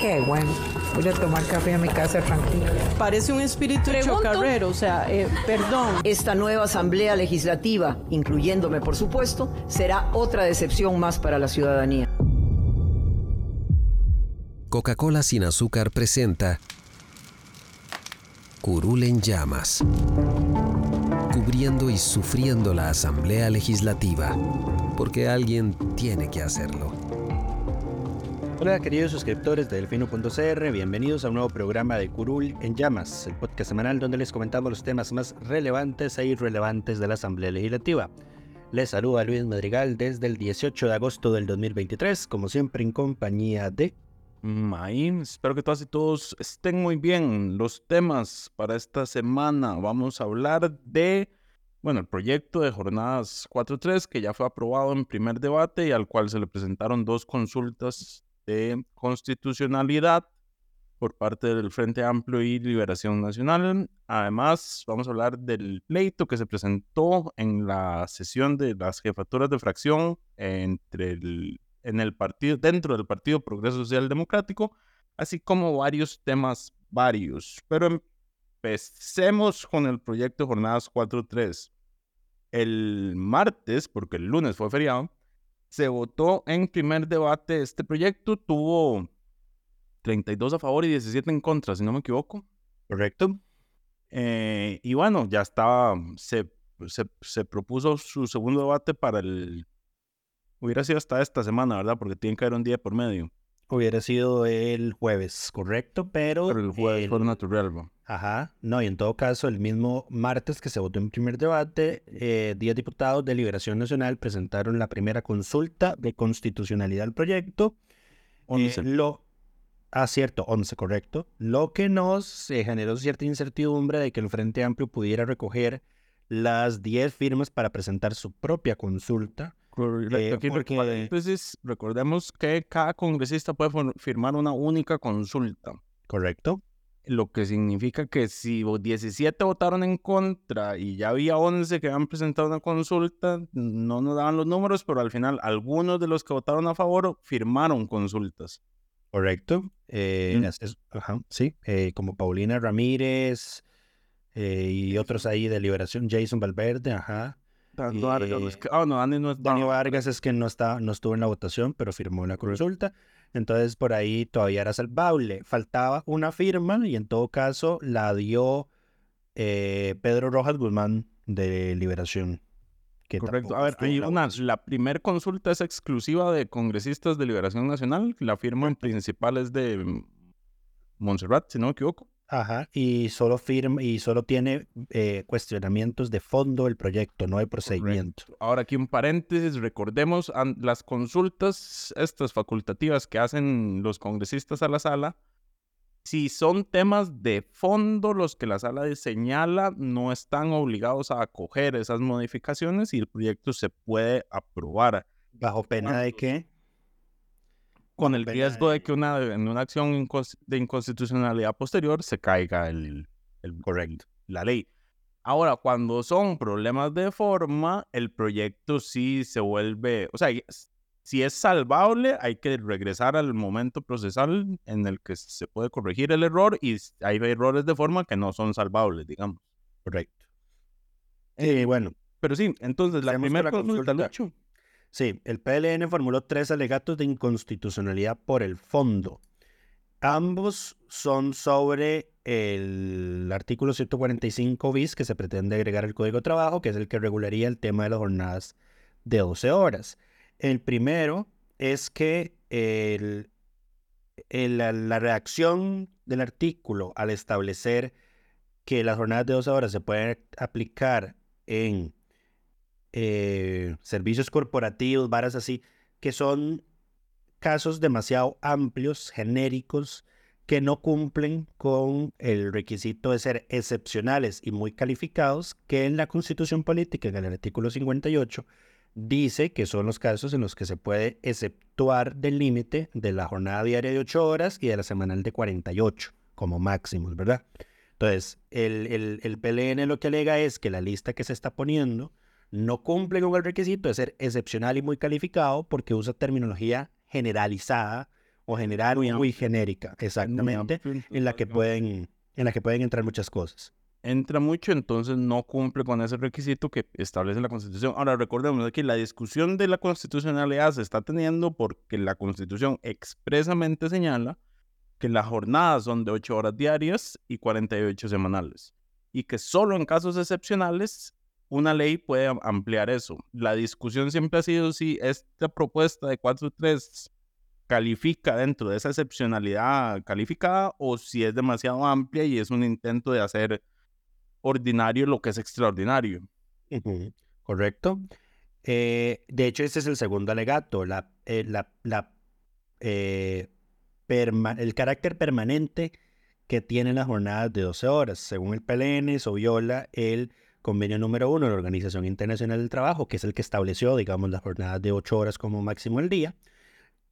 Qué bueno. Voy a tomar café a mi casa tranquila. Parece un espíritu chocarrero, o sea, eh, perdón. Esta nueva asamblea legislativa, incluyéndome por supuesto, será otra decepción más para la ciudadanía. Coca-Cola sin azúcar presenta Curul en llamas, cubriendo y sufriendo la asamblea legislativa, porque alguien tiene que hacerlo. Hola queridos suscriptores de Delfino.cr, bienvenidos a un nuevo programa de Curul en Llamas, el podcast semanal donde les comentamos los temas más relevantes e irrelevantes de la Asamblea Legislativa. Les saluda Luis Madrigal desde el 18 de agosto del 2023, como siempre en compañía de... Maín, espero que todas y todos estén muy bien. Los temas para esta semana, vamos a hablar de, bueno, el proyecto de jornadas 4.3 que ya fue aprobado en primer debate y al cual se le presentaron dos consultas de constitucionalidad por parte del Frente Amplio y Liberación Nacional. Además, vamos a hablar del pleito que se presentó en la sesión de las jefaturas de fracción entre el, en el partido, dentro del Partido Progreso Social Democrático, así como varios temas varios. Pero empecemos con el proyecto Jornadas 4.3. El martes, porque el lunes fue feriado, se votó en primer debate. Este proyecto tuvo 32 a favor y 17 en contra, si no me equivoco. Correcto. Eh, y bueno, ya estaba, se, se, propuso su segundo debate para el... Hubiera sido hasta esta semana, ¿verdad? Porque tiene que haber un día por medio. Hubiera sido el jueves, correcto, pero... Pero el jueves fue natural, Ajá, no, y en todo caso, el mismo martes que se votó en primer debate, eh, 10 diputados de Liberación Nacional presentaron la primera consulta de constitucionalidad al proyecto. 11. Eh, lo, ah, cierto, 11, correcto. Lo que nos eh, generó cierta incertidumbre de que el Frente Amplio pudiera recoger las 10 firmas para presentar su propia consulta. Eh, entonces, recordemos que cada congresista puede firmar una única consulta. Correcto lo que significa que si 17 votaron en contra y ya había 11 que habían presentado una consulta, no nos daban los números, pero al final algunos de los que votaron a favor firmaron consultas. Correcto. Eh, mm. sí, eh, como Paulina Ramírez eh, y otros ahí de Liberación, Jason Valverde, ajá. Dani Vargas, oh, no, Dani no Dani Vargas es que no, está, no estuvo en la votación, pero firmó la consulta. Entonces por ahí todavía era salvable. Faltaba una firma y en todo caso la dio eh, Pedro Rojas Guzmán de Liberación. Correcto. A ver, hay una, la primera consulta es exclusiva de congresistas de Liberación Nacional. La firma en principal es de Montserrat, si no me equivoco. Ajá, y solo firma y solo tiene eh, cuestionamientos de fondo el proyecto, no hay procedimiento. Ahora aquí un paréntesis, recordemos las consultas, estas facultativas que hacen los congresistas a la sala, si son temas de fondo los que la sala señala, no están obligados a acoger esas modificaciones y el proyecto se puede aprobar. ¿Bajo pena de qué? Con el riesgo de que una, en una acción de inconstitucionalidad posterior se caiga el, el, correcto, la ley. Ahora, cuando son problemas de forma, el proyecto sí se vuelve, o sea, si es salvable, hay que regresar al momento procesal en el que se puede corregir el error y hay errores de forma que no son salvables, digamos. Correcto. Eh, bueno. Pero sí, entonces la primera consulta, Lucho. Sí, el PLN formuló tres alegatos de inconstitucionalidad por el fondo. Ambos son sobre el artículo 145 bis que se pretende agregar al Código de Trabajo, que es el que regularía el tema de las jornadas de 12 horas. El primero es que la, reacción del artículo al establecer que las jornadas de 12 horas se pueden aplicar en eh, servicios corporativos, varas así, que son casos demasiado amplios, genéricos, que no cumplen con el requisito de ser excepcionales y muy calificados, que en la Constitución Política, en el artículo 58, dice que son los casos en los que se puede exceptuar del límite de la jornada diaria de 8 horas y de la semanal de 48 como máximos, ¿verdad? Entonces, el, el, el PLN lo que alega es que la lista que se está poniendo no cumple con el requisito de ser excepcional y muy calificado porque usa terminología generalizada o general muy, muy genérica, exactamente, en la que pueden en la que pueden entrar muchas cosas. Entra mucho, entonces no cumple con ese requisito que establece la Constitución. Ahora, recordemos que la discusión de la constitucionalidad se está teniendo porque la Constitución expresamente señala que las jornadas son de 8 horas diarias y 48 semanales. Y que solo en casos excepcionales una ley puede ampliar eso. La discusión siempre ha sido si esta propuesta de 4.3 califica dentro de esa excepcionalidad calificada o si es demasiado amplia y es un intento de hacer ordinario lo que es extraordinario. Correcto. Eh, de hecho, ese es el segundo alegato, la, eh, la, la eh, el carácter permanente que tienen las jornadas de 12 horas. Según el PLN, eso viola el convenio número uno de la Organización Internacional del Trabajo, que es el que estableció, digamos, las jornadas de 8 horas como máximo el día,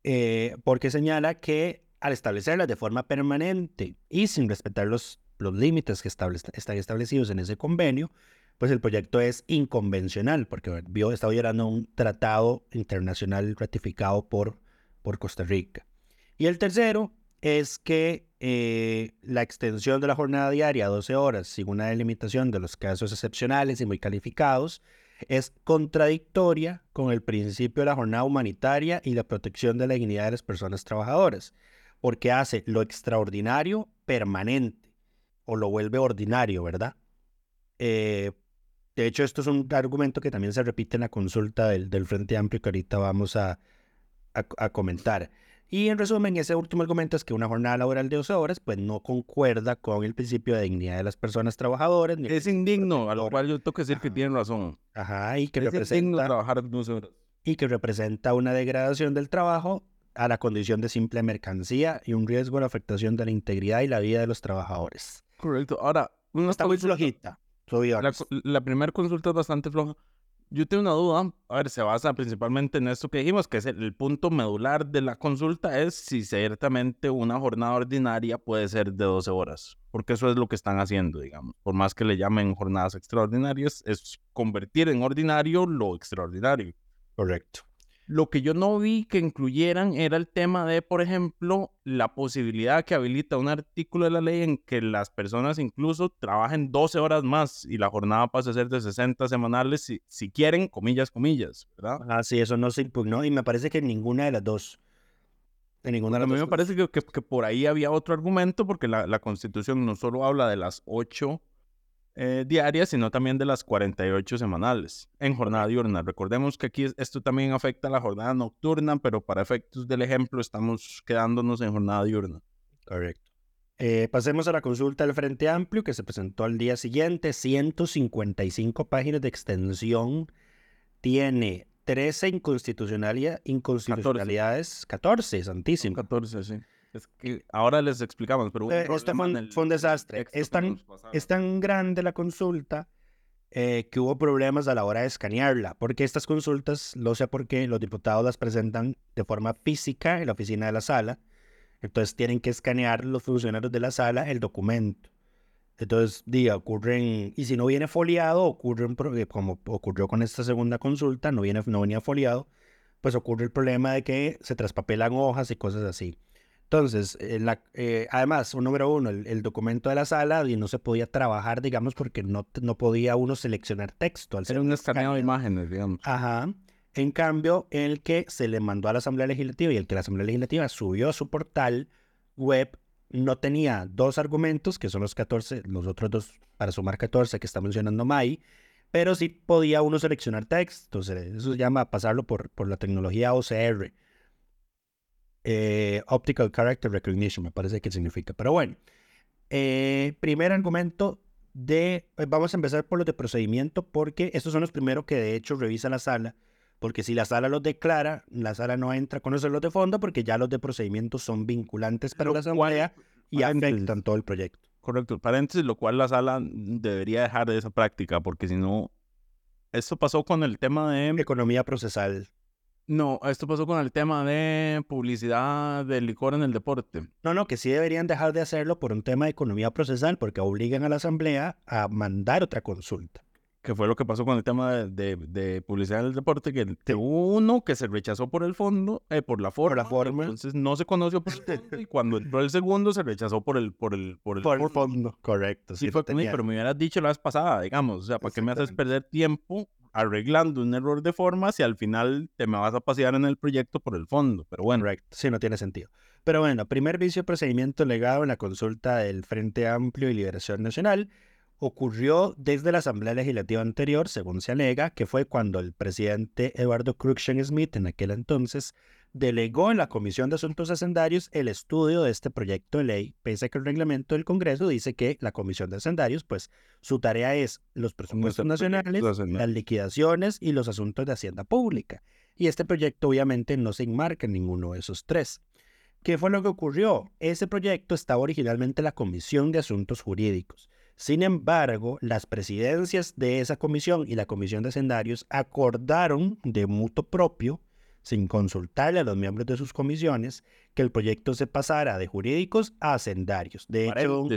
eh, porque señala que al establecerlas de forma permanente y sin respetar los, los límites que están establecidos en ese convenio, pues el proyecto es inconvencional, porque vio, está violando un tratado internacional ratificado por, por Costa Rica. Y el tercero es que eh, la extensión de la jornada diaria a 12 horas, sin una delimitación de los casos excepcionales y muy calificados, es contradictoria con el principio de la jornada humanitaria y la protección de la dignidad de las personas trabajadoras, porque hace lo extraordinario permanente o lo vuelve ordinario, ¿verdad? Eh, de hecho, esto es un argumento que también se repite en la consulta del, Frente Amplio que ahorita vamos a comentar. Y en resumen, ese último argumento es que una jornada laboral de 12 horas pues no concuerda con el principio de dignidad de las personas trabajadoras. es indigno, a lo cual yo tengo que decir que tienen razón. Ajá, y que representa trabajar 12 horas. Y que representa una degradación del trabajo a la condición de simple mercancía y un riesgo de la afectación de la integridad y la vida de los trabajadores. Correcto. Ahora, una está muy flojita. La, la primera consulta es bastante floja. Yo tengo una duda, a ver, se basa principalmente en esto que dijimos, que es el, punto medular de la consulta, es si ciertamente una jornada ordinaria puede ser de 12 horas, porque eso es lo que están haciendo, digamos. Por más que le llamen jornadas extraordinarias, es convertir en ordinario lo extraordinario. Correcto. Lo que yo no vi que incluyeran era el tema de, por ejemplo, la posibilidad que habilita un artículo de la ley en que las personas incluso trabajen 12 horas más y la jornada pase a ser de 60 semanales si, si quieren, comillas, comillas, ¿verdad? Ah, sí, eso no se impugnó y me parece que ninguna de las dos. De ninguna de las a mí me parece que, que, por ahí había otro argumento porque la, la Constitución no solo habla de las 8 eh, diarias, sino también de las 48 semanales en jornada diurna. Recordemos que aquí esto también afecta a la jornada nocturna, pero para efectos del ejemplo estamos quedándonos en jornada diurna. Correcto. Eh, pasemos a la consulta del Frente Amplio que se presentó al día siguiente, 155 páginas de extensión, tiene 13 inconstitucionalidades, inconstitucionalidades 14, 14 santísimo. 14, sí. Es que ahora les explicamos, pero eh, este fue, un, desastre. Es tan, es tan grande la consulta eh, que hubo problemas a la hora de escanearla, porque estas consultas, no sé por qué, los diputados las presentan de forma física en la oficina de la sala, entonces tienen que escanear los funcionarios de la sala el documento. Entonces, diga, ocurren, y si no viene foliado, ocurre eh, como ocurrió con esta segunda consulta, no, viene, no venía foliado, pues ocurre el problema de que se traspapelan hojas y cosas así. Entonces, eh, eh, además, un número uno, el, documento de la sala y no se podía trabajar, digamos, porque no, no podía uno seleccionar texto. Al Era un escaneo de imágenes, digamos. Ajá. En cambio, el que se le mandó a la Asamblea Legislativa y el que la Asamblea Legislativa subió a su portal web no tenía dos argumentos, que son los 14, los otros dos, para sumar 14 que está mencionando Mai, pero sí podía uno seleccionar texto. Eso se llama pasarlo por, por la tecnología OCR. Eh, optical Character Recognition, me parece que significa. Pero bueno, eh, primer argumento de, eh, vamos a empezar por los de procedimiento, porque estos son los primeros que de hecho revisa la sala, porque si la sala los declara, la sala no entra con esos los de fondo porque ya los de procedimiento son vinculantes para Lo la asamblea y afectan todo el proyecto. Correcto, paréntesis, lo cual la sala debería dejar de esa práctica, porque si no, esto pasó con el tema de... Economía procesal. No, esto pasó con el tema de publicidad de licor en el deporte. No, no, que sí deberían dejar de hacerlo por un tema de economía procesal porque obligan a la asamblea a mandar otra consulta. Que fue lo que pasó con el tema de, de- de publicidad en el deporte, que que hubo uno que se rechazó por el fondo, eh, por la forma, la forma. entonces no se conoció por el fondo, y cuando entró el segundo se rechazó por el, por el, por el Por el fondo. fondo, correcto. Sí, sí, fue lo como, "Ey, tenía. pero me hubieras dicho la vez pasada, digamos, o sea, ¿para qué me haces perder tiempo arreglando un error de forma si al final te me vas a pasear en el proyecto por el fondo? Pero bueno, Correcto, sí, no tiene sentido. Pero bueno, primer vicio de procedimiento legado en la consulta del Frente Amplio y Liberación Nacional ocurrió desde la Asamblea Legislativa anterior, según se alega, que fue cuando el presidente Eduardo Cruikshank-Smith, en aquel entonces, delegó en la Comisión de Asuntos Hacendarios el estudio de este proyecto de ley, pese a que el reglamento del Congreso dice que la Comisión de Hacendarios, pues su tarea es los presupuestos nacionales, las liquidaciones y los asuntos de Hacienda Pública. Y este proyecto obviamente no se enmarca en ninguno de esos tres. ¿Qué fue lo que ocurrió? Ese proyecto estaba originalmente en la Comisión de Asuntos Jurídicos. Sin embargo, las presidencias de esa comisión y la Comisión de Hacendarios acordaron de mutuo propio, sin consultarle a los miembros de sus comisiones, que el proyecto se pasara de jurídicos a hacendarios. De hecho,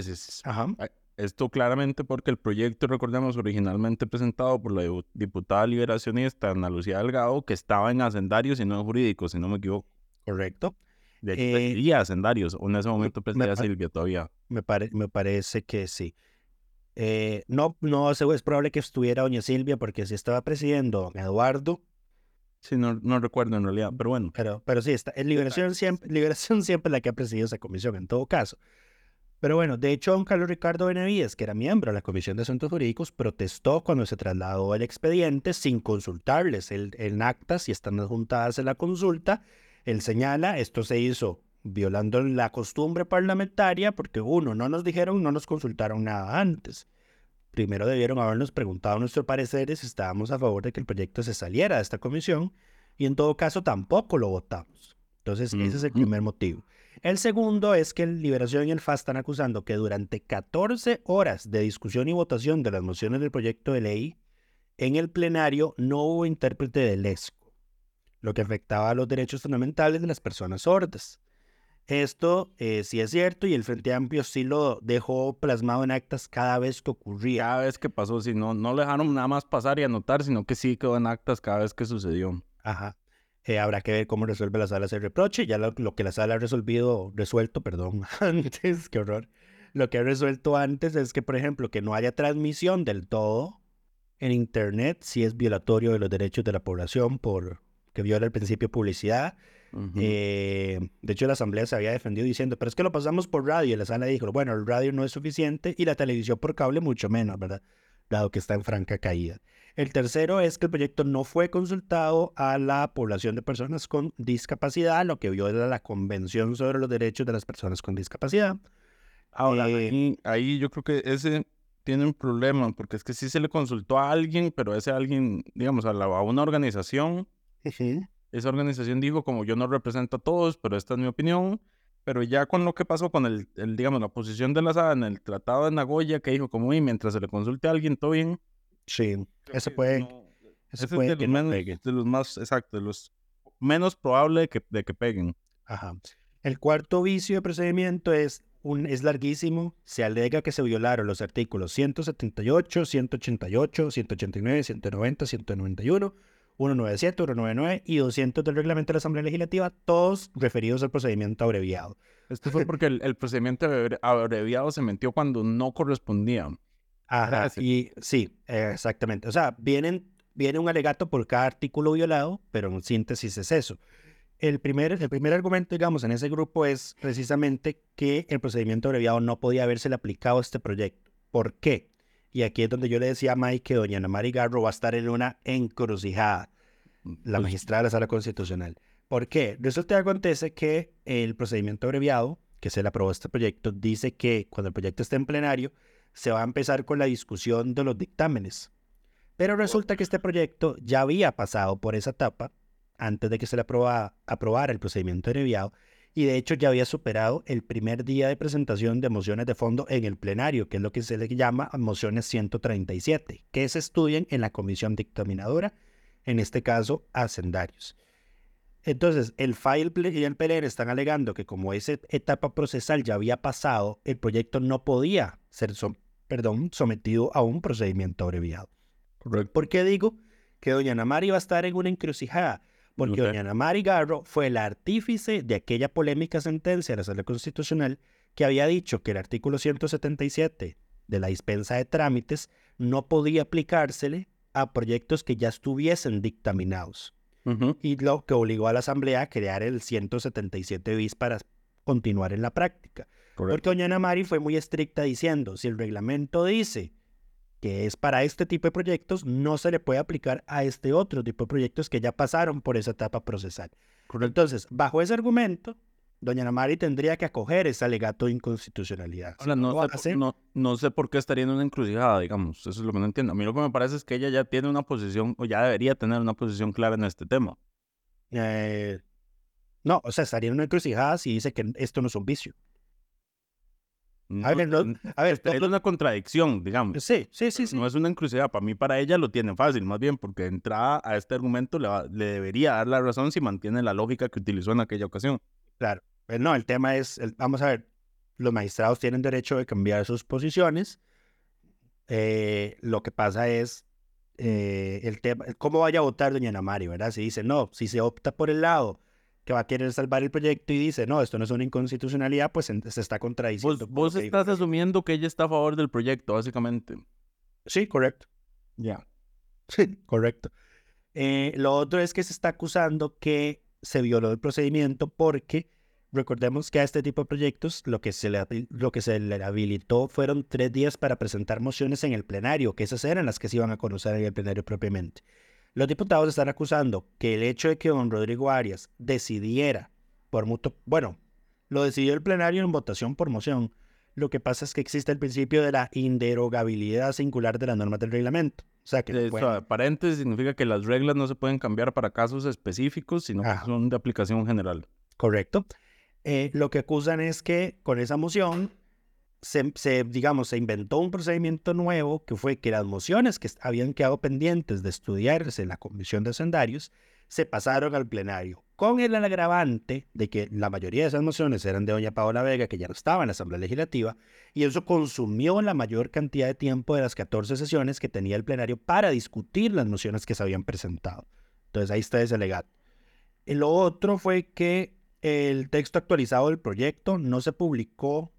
ajá, Esto claramente porque el proyecto, recordemos, originalmente presentado por la dipu- diputada liberacionista Ana Lucía Delgado, que estaba en hacendarios y no en jurídicos, si no me equivoco. correcto. De hecho, Eh, hacendarios, o en ese momento presidía Silvia todavía. Me, pare- me parece que sí. Eh, no, no es probable que estuviera doña Silvia porque si estaba presidiendo don Eduardo, Sí, no, no recuerdo en realidad, pero bueno. pero, pero sí, está, en Liberación siempre, Liberación siempre es la que ha presidido esa comisión en todo caso. Pero bueno, de hecho, don Carlos Ricardo Benavides, que era miembro de la Comisión de Asuntos Jurídicos, protestó cuando se trasladó el expediente sin consultarles el, en actas y están adjuntadas en la consulta. Él señala, esto se hizo violando la costumbre parlamentaria porque uno, no nos dijeron, no nos consultaron nada antes. Primero debieron habernos preguntado nuestro parecer si estábamos a favor de que el proyecto se saliera de esta comisión y en todo caso tampoco lo votamos. Entonces, ese es el primer motivo. El segundo es que el Liberación y el FAS están acusando que durante 14 horas de discusión y votación de las mociones del proyecto de ley, en el plenario no hubo intérprete del ESCO, lo que afectaba a los derechos fundamentales de las personas sordas. Esto eh, sí es cierto y el Frente Amplio sí lo dejó plasmado en actas cada vez que ocurría. Cada vez que pasó, si no, no le dejaron nada más pasar y anotar, sino que sí quedó en actas cada vez que sucedió. Ajá. Eh, habrá que ver cómo resuelve la sala ese reproche. Ya lo, lo que la sala ha resolvido, resuelto, perdón, antes, qué horror. Lo que ha resuelto antes es que, por ejemplo, que no haya transmisión del todo en Internet si es violatorio de los derechos de la población por que viola el principio de publicidad. Eh, de hecho, la asamblea se había defendido diciendo, pero es que lo pasamos por radio. Y la sala dijo, bueno, el radio no es suficiente y la televisión por cable mucho menos, ¿verdad? Dado que está en franca caída. El tercero es que el proyecto no fue consultado a la población de personas con discapacidad, lo que viola la Convención sobre los Derechos de las Personas con Discapacidad. Ahora, Eh, ahí, ahí yo creo que ese tiene un problema, porque es que sí se le consultó a alguien, pero ese alguien, digamos, a, la- a una organización, esa organización dijo como yo no represento a todos, pero esta es mi opinión. Pero ya con lo que pasó con el, el, digamos, la posición de la SAD en el Tratado de Nagoya, que dijo como, y mientras se le consulte a alguien, todo bien. Sí, creo que puede, no- eso ese es puede de que los, no menos, pegue. de los más, exacto, de los menos probable de que, de que peguen. Ajá. El cuarto vicio de procedimiento es, un, es larguísimo. Se alega que se violaron los artículos 178, 188, 189, 190, 191, 197, 199 y 200 del reglamento de la Asamblea Legislativa, todos referidos al procedimiento abreviado. Esto fue porque el, el procedimiento abre- abreviado se metió cuando no correspondía. Ajá, Gracias. y sí, exactamente. O sea, vienen, viene un alegato por cada artículo violado, pero en síntesis es eso. El primer, el primer argumento, digamos, en ese grupo es precisamente que el procedimiento abreviado no podía haberse aplicado a este proyecto. ¿Por qué? Y aquí es donde yo le decía a Mike que doña Ana Mari Garro va a estar en una encrucijada, la Pues, magistrada de la Sala Constitucional. ¿Por qué? Resulta que acontece que el procedimiento abreviado, que se le aprobó este proyecto, dice que cuando el proyecto esté en plenario, se va a empezar con la discusión de los dictámenes. Pero resulta que este proyecto ya había pasado por esa etapa antes de que se le aprobara, aprobara el procedimiento abreviado y de hecho ya había superado el primer día de presentación de mociones de fondo en el plenario, que es lo que se le llama mociones 137, que se estudian en la comisión dictaminadora, en este caso, hacendarios. Entonces, el FAIL y el PLN están alegando que como esa etapa procesal ya había pasado, el proyecto no podía ser perdón, sometido a un procedimiento abreviado. ¿Por qué digo que doña Namari va a estar en una encrucijada? Porque doña Namari Garro fue el artífice de aquella polémica sentencia de la Sala Constitucional que había dicho que el artículo 177 de la dispensa de trámites no podía aplicársele a proyectos que ya estuviesen dictaminados. Y lo que obligó a la Asamblea a crear el 177 bis para continuar en la práctica. Porque doña Namari fue muy estricta diciendo, si el reglamento dice que es para este tipo de proyectos, no se le puede aplicar a este otro tipo de proyectos que ya pasaron por esa etapa procesal. Entonces, bajo ese argumento, doña Namari tendría que acoger ese alegato de inconstitucionalidad. Ahora, no, sé, no, sé por qué estaría en una encrucijada, digamos. Eso es lo que no entiendo. A mí lo que me parece es que ella ya tiene una posición, o ya debería tener una posición clara en este tema. Eh, no, o sea, estaría en una encrucijada si dice que esto no es un vicio a ver, a ver es una contradicción, digamos. Sí, sí, sí, sí. No es una encrucijada. Para mí, para ella lo tiene fácil, más bien, porque de entrada a este argumento le, debería dar la razón si mantiene la lógica que utilizó en aquella ocasión. Claro. Pues no, el tema es, vamos a ver, los magistrados tienen derecho de cambiar sus posiciones. Eh, lo que pasa es eh, el tema, cómo vaya a votar doña Ana Mari, ¿verdad? Si dice, no, si se opta por el lado que va a querer salvar el proyecto y dice, no, esto no es una inconstitucionalidad, pues se está contradiciendo. Vos, estás asumiendo que ella está a favor del proyecto, básicamente. Sí, correcto. Ya. Sí, correcto. Eh, lo otro es que se está acusando que se violó el procedimiento porque recordemos que a este tipo de proyectos lo que se le, lo que se le habilitó fueron tres días para presentar mociones en el plenario, que esas eran las que se iban a conocer en el plenario propiamente. Los diputados están acusando que el hecho de que don Rodrigo Arias decidiera por mutuo, bueno, lo decidió el plenario en votación por moción. Lo que pasa es que existe el principio de la inderogabilidad singular de las normas del reglamento. O sea, que paréntesis significa que las reglas no se pueden cambiar para casos específicos, sino que son de aplicación general. Correcto. Eh, lo que acusan es que con esa moción se, digamos, se inventó un procedimiento nuevo que fue que las mociones que habían quedado pendientes de estudiarse en la Comisión de Hacendarios se pasaron al plenario, con el agravante de que la mayoría de esas mociones eran de doña Paola Vega, que ya no estaba en la Asamblea Legislativa, y eso consumió la mayor cantidad de tiempo de las 14 sesiones que tenía el plenario para discutir las mociones que se habían presentado. Entonces ahí está ese legato. Y lo otro fue que el texto actualizado del proyecto no se publicó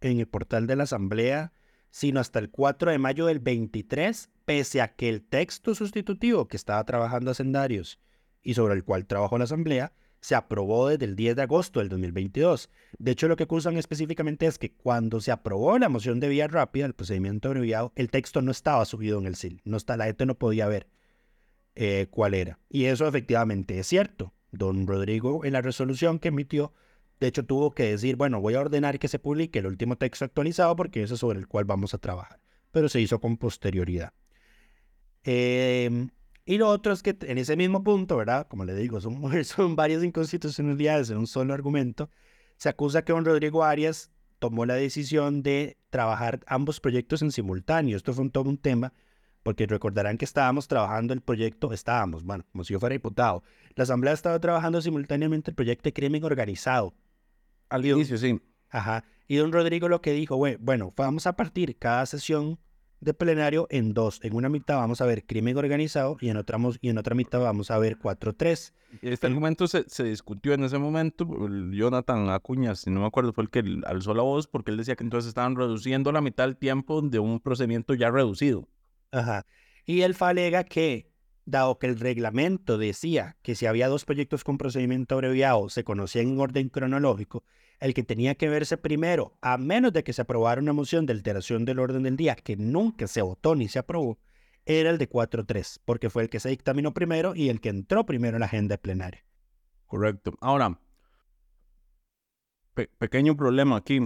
en el portal de la Asamblea, sino hasta el 4 de mayo del 23, pese a que el texto sustitutivo que estaba trabajando Hacendarios y sobre el cual trabajó la Asamblea, se aprobó desde el 10 de agosto del 2022. De hecho, lo que acusan específicamente es que cuando se aprobó la moción de vía rápida, el procedimiento abreviado, el texto no estaba subido en el SIL. No está, la gente no podía ver eh, cuál era. Y eso efectivamente es cierto. Don Rodrigo, en la resolución que emitió, de hecho, tuvo que decir, bueno, voy a ordenar que se publique el último texto actualizado porque eso es sobre el cual vamos a trabajar. Pero se hizo con posterioridad. Em, y lo otro es que en ese mismo punto, ¿verdad? Como le digo, son, son varias inconstitucionalidades en un solo argumento. Se acusa que don Rodrigo Arias tomó la decisión de trabajar ambos proyectos en simultáneo. Esto fue un, todo un tema, porque recordarán que estábamos trabajando el proyecto, estábamos, bueno, como si yo fuera diputado. La Asamblea estaba trabajando simultáneamente el proyecto de crimen organizado al inicio, sí. Ajá. Y don Rodrigo lo que dijo, bueno, vamos a partir cada sesión de plenario en dos. En una mitad vamos a ver crimen organizado y en otra, y en otra mitad vamos a ver 4-3. Este argumento se, se, discutió en ese momento. Jonathan Acuña, si no me acuerdo, fue el que alzó la voz porque él decía que entonces estaban reduciendo la mitad del tiempo de un procedimiento ya reducido. Ajá. Y él alega que dado que el reglamento decía que si había dos proyectos con procedimiento abreviado se conocían en orden cronológico, el que tenía que verse primero, a menos de que se aprobara una moción de alteración del orden del día que nunca se votó ni se aprobó, era el de 4-3, porque fue el que se dictaminó primero y el que entró primero en la agenda plenaria. Correcto. Ahora, pequeño problema aquí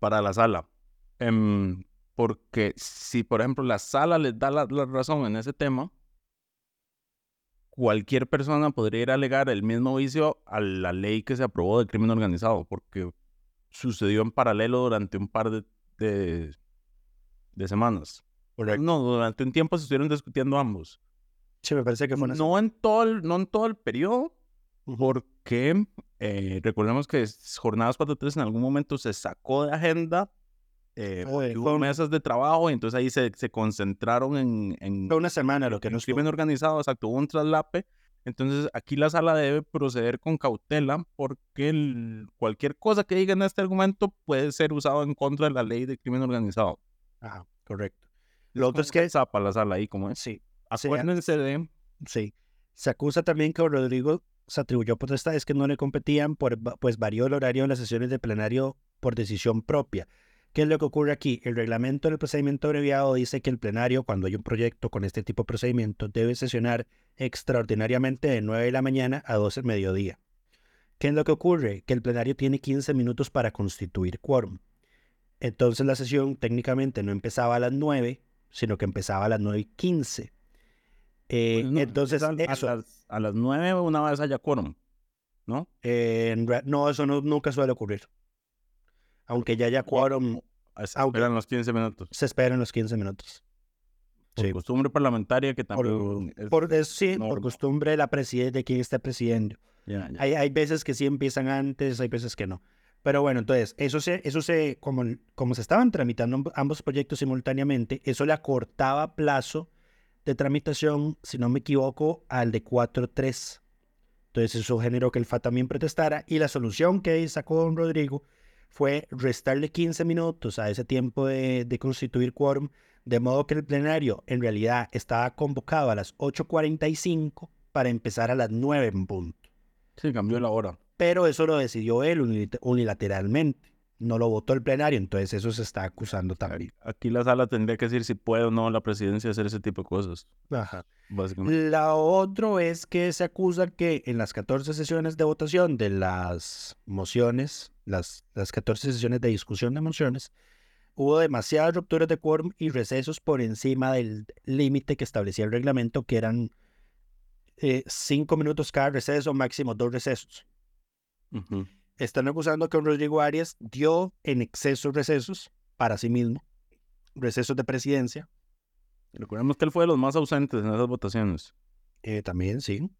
para la sala. Em, porque si, por ejemplo, la sala les da la, la razón en ese tema, cualquier persona podría ir a alegar el mismo vicio a la ley que se aprobó de crimen organizado, porque sucedió en paralelo durante un par de, de, de semanas. No, durante un tiempo se estuvieron discutiendo ambos. Sí, me parece que fue una... No en todo el, no en todo el periodo, porque eh, recordemos que Jornadas 4.3 en algún momento se sacó de agenda, eh, Fue- hubo mesas de trabajo y entonces ahí se, se concentraron en, en Fue una semana lo que nos crimen organizado, exacto, hubo un traslape. Entonces aquí la sala debe proceder con cautela porque el- cualquier cosa que diga en este argumento puede ser usado en contra de la ley de crimen organizado. Ajá, correcto. Lo otro es que... Zapa la sala ahí, como es. Sí, Acuérdense de... sí. Se acusa también que Rodrigo se atribuyó potestades que no le competían, por, pues varió el horario de las sesiones de plenario por decisión propia. ¿Qué es lo que ocurre aquí? El reglamento del procedimiento abreviado dice que el plenario, cuando hay un proyecto con este tipo de procedimiento, debe sesionar extraordinariamente de 9 de la mañana a 12 del mediodía. ¿Qué es lo que ocurre? Que el plenario tiene 15 minutos para constituir quórum. Entonces la sesión técnicamente no empezaba a las 9, sino que empezaba a las 9 y 15. Eh, no, entonces, a, las, a las nueve una vez haya quórum, ¿no? eh, no, eso no- nunca suele ocurrir. Aunque ya haya quórum, Es- Aunque- Esperan los 15 minutos. se esperan los 15 minutos. Por Sí. costumbre parlamentaria que Por, también es por- es- sí, por costumbre la de quien está presidiendo. Hay, hay veces que sí empiezan antes, hay veces que no. Pero bueno, entonces, eso se, eso se, como, como se estaban tramitando amb- ambos proyectos simultáneamente, eso le acortaba plazo de tramitación, si no me equivoco, al de 4-3. Entonces eso generó que el FA también protestara y la solución que sacó don Rodrigo fue restarle 15 minutos a ese tiempo de, de constituir quórum, de modo que el plenario en realidad estaba convocado a las 8.45 para empezar a las 9 en punto Sí, cambió la hora. pero eso lo decidió él unil- unilateralmente. No lo votó el plenario, entonces eso se está acusando también. Aquí la sala tendría que decir si puede o no la presidencia hacer ese tipo de cosas, Ajá. básicamente. La otro es que se acusa que en las 14 sesiones de votación de las mociones, las, las 14 sesiones de discusión de mociones, hubo demasiadas rupturas de quórum y recesos por encima del límite que establecía el reglamento, que eran eh, cinco minutos cada receso, máximo dos recesos. Ujú. están acusando que don Rodrigo Arias dio en exceso recesos para sí mismo, recesos de presidencia, Recordemos que él fue de los más ausentes en esas votaciones. eh, también, sí.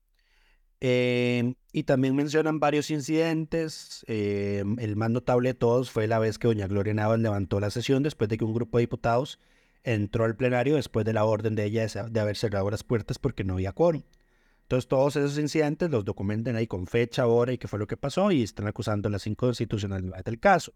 Eh, y también mencionan varios incidentes. eh, el más notable de todos fue la vez que doña Gloria Navas levantó la sesión después de que un grupo de diputados entró al plenario después de la orden de ella de haber cerrado las puertas porque no había quórum. Entonces todos esos incidentes los documentan ahí con fecha, hora y qué fue lo que pasó y están acusando las inconstitucionalidades del caso.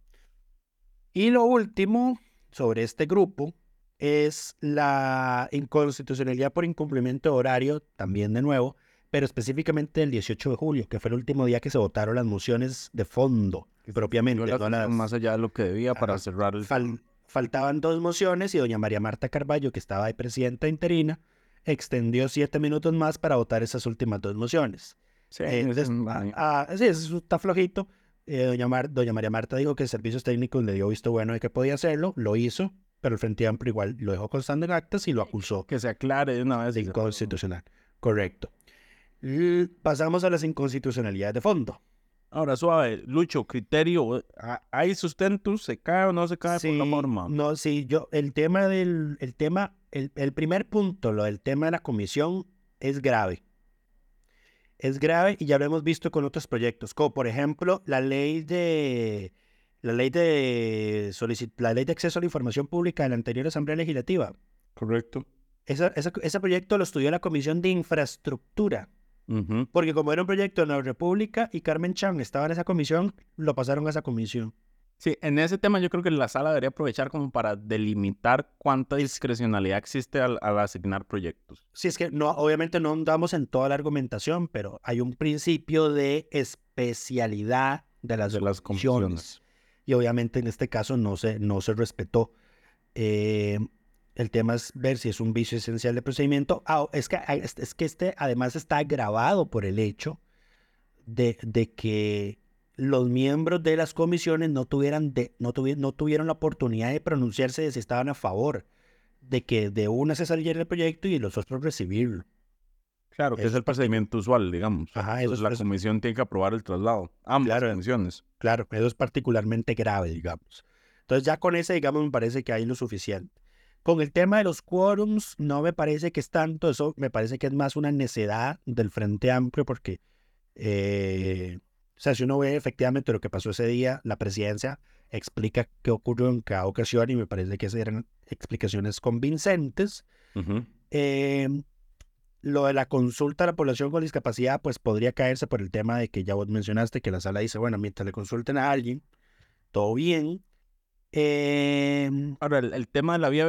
Y lo último sobre este grupo es la inconstitucionalidad por incumplimiento horario, también de nuevo, pero específicamente el 18 de julio, que fue el último día que se votaron las mociones de fondo, propiamente. Yo la no las- atención más allá de lo que debía para Ajá. cerrar el... Fal- faltaban dos mociones y doña María Marta Carballo, que estaba de presidenta interina, extendió siete minutos más para votar esas últimas dos mociones. Sí, Eh, ese des- es- ah, ah, sí, eso está flojito. Eh, doña, Mar- doña María Marta dijo que Servicios Técnicos le dio visto bueno de que podía hacerlo, lo hizo, pero el Frente Amplio igual lo dejó constando en actas y lo acusó que se aclare de una vez. de inconstitucional. Correcto. Y pasamos a las inconstitucionalidades de fondo. Ahora, suave, Lucho, criterio, ¿ha- ¿hay sustento? ¿Se cae o no se cae por la Sí, norma? No, sí, yo, el tema del, el tema, el, el primer punto, lo del tema de la comisión, es grave. Es grave y ya lo hemos visto con otros proyectos, como por ejemplo la ley de la ley de solicit- la ley de acceso a la información pública de la anterior Asamblea Legislativa. Correcto. Esa- esa- ese proyecto lo estudió la Comisión de Infraestructura, Porque como era un proyecto de la República y Carmen Chan estaba en esa comisión, lo pasaron a esa comisión. Sí, en ese tema yo creo que la sala debería aprovechar como para delimitar cuánta discrecionalidad existe al, al asignar proyectos. Sí, es que no, obviamente no andamos en toda la argumentación, pero hay un principio de especialidad de las, De las comisiones. comisiones. Y obviamente en este caso no se, no se respetó. Eh, el tema es ver si es un vicio esencial de procedimiento. Ah, es, que, es, que este además está agravado por el hecho de, de que los miembros de las comisiones no, tuvieran de, no, no tuvieron la oportunidad de pronunciarse de si estaban a favor de que de una se saliera el proyecto y los otros recibirlo. Claro, que es, el procedimiento usual, digamos. Ajá, eso la comisión tiene que aprobar el traslado. Ambas claro, comisiones. Claro, eso es particularmente grave, digamos. Entonces ya con ese, digamos, me parece que hay lo suficiente. Con el tema de los quórums, no me parece que es tanto, eso me parece que es más una necedad del Frente Amplio, porque, eh, o sea, si uno ve efectivamente lo que pasó ese día, la presidencia explica qué ocurrió en cada ocasión y me parece que esas eran explicaciones convincentes. Lo de la consulta a la población con discapacidad, pues podría caerse por el tema de que ya vos mencionaste que la sala dice, bueno, mientras le consulten a alguien, todo bien. Em, Ahora, el, tema de la vía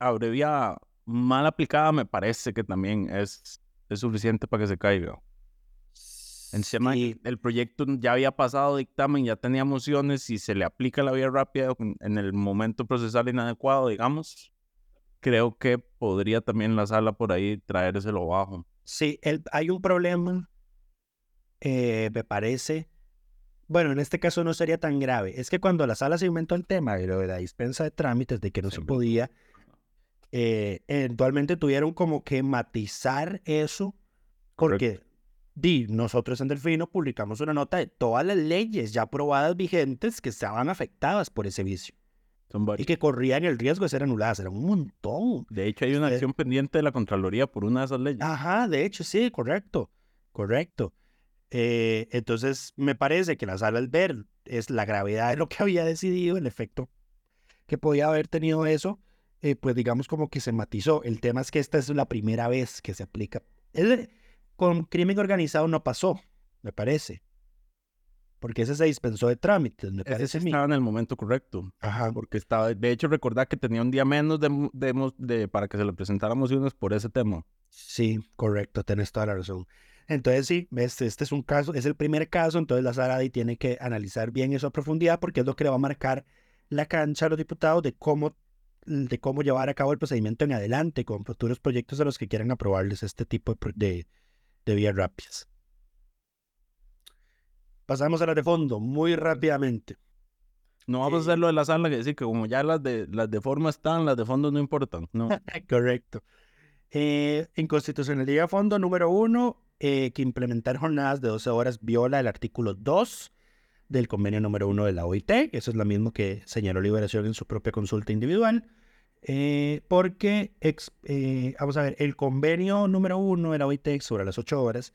abreviada mal aplicada me parece que también es, es suficiente para que se caiga. el proyecto ya había pasado dictamen, ya tenía mociones y se le aplica la vía rápida en el momento procesal inadecuado, digamos, creo que podría también la sala por ahí traérselo bajo. Sí, hay un problema, eh, me parece. Bueno, en este caso no sería tan grave. Es que cuando la sala se inventó el tema de, la dispensa de trámites, de que no se podía, eh, eventualmente tuvieron como que matizar eso, porque di, nosotros en Delfino publicamos una nota de todas las leyes ya aprobadas vigentes que estaban afectadas por ese vicio y que corrían el riesgo de ser anuladas. Era un montón. De hecho, hay una acción pendiente de la Contraloría por una de esas leyes. Ajá, de hecho, sí, correcto. Correcto. Eh, entonces, me parece que la sala al ver es la gravedad de lo que había decidido, el efecto que podía haber tenido eso, eh, pues digamos como que se matizó. El tema es que esta es la primera vez que se aplica. con crimen organizado no pasó, me parece porque ese se dispensó de trámites, me parece Estaba en el momento correcto. Ajá. Porque estaba, de hecho, recordar que tenía un día menos de, de, para que se le presentaran mociones por ese tema. Sí, correcto, tenés toda la razón. Entonces, sí, este, este es un caso, es el primer caso, entonces la Saradi tiene que analizar bien eso a profundidad porque es lo que le va a marcar la cancha a los diputados de cómo, de cómo llevar a cabo el procedimiento en adelante con futuros proyectos a los que quieran aprobarles este tipo de, de, de vías rápidas. Pasamos a las de fondo, muy rápidamente. No vamos a hacer lo de la sala, que decir que como ya las de, las de forma están, las de fondo no importan. No. Correcto. Eh, inconstitucionalidad fondo número uno, eh, que implementar jornadas de 12 horas viola el artículo 2 del convenio número uno de la OIT. Eso es lo mismo que señaló Liberación en su propia consulta individual. Eh, porque, eh, vamos a ver, el convenio número uno de la OIT sobre las 8 horas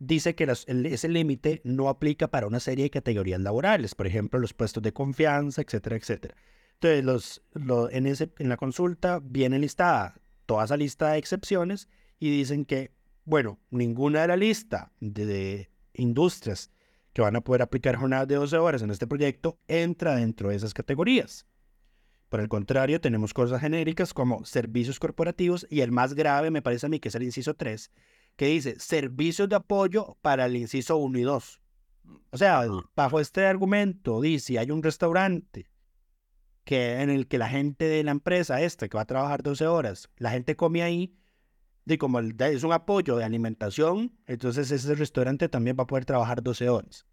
dice que ese límite no aplica para una serie de categorías laborales, por ejemplo, los puestos de confianza, etcétera, etcétera. Entonces, los, en, ese, en la consulta viene listada toda esa lista de excepciones y dicen que, bueno, ninguna de la lista de, industrias que van a poder aplicar jornadas de 12 horas en este proyecto entra dentro de esas categorías. Por el contrario, tenemos cosas genéricas como servicios corporativos y el más grave me parece a mí que es el inciso 3, que dice servicios de apoyo para el inciso 1 y 2. O sea, bajo este argumento, dice, hay un restaurante que, en el que la gente de la empresa esta, que va a trabajar 12 horas, la gente come ahí, y como es un apoyo de alimentación, entonces ese restaurante también va a poder trabajar 12 horas.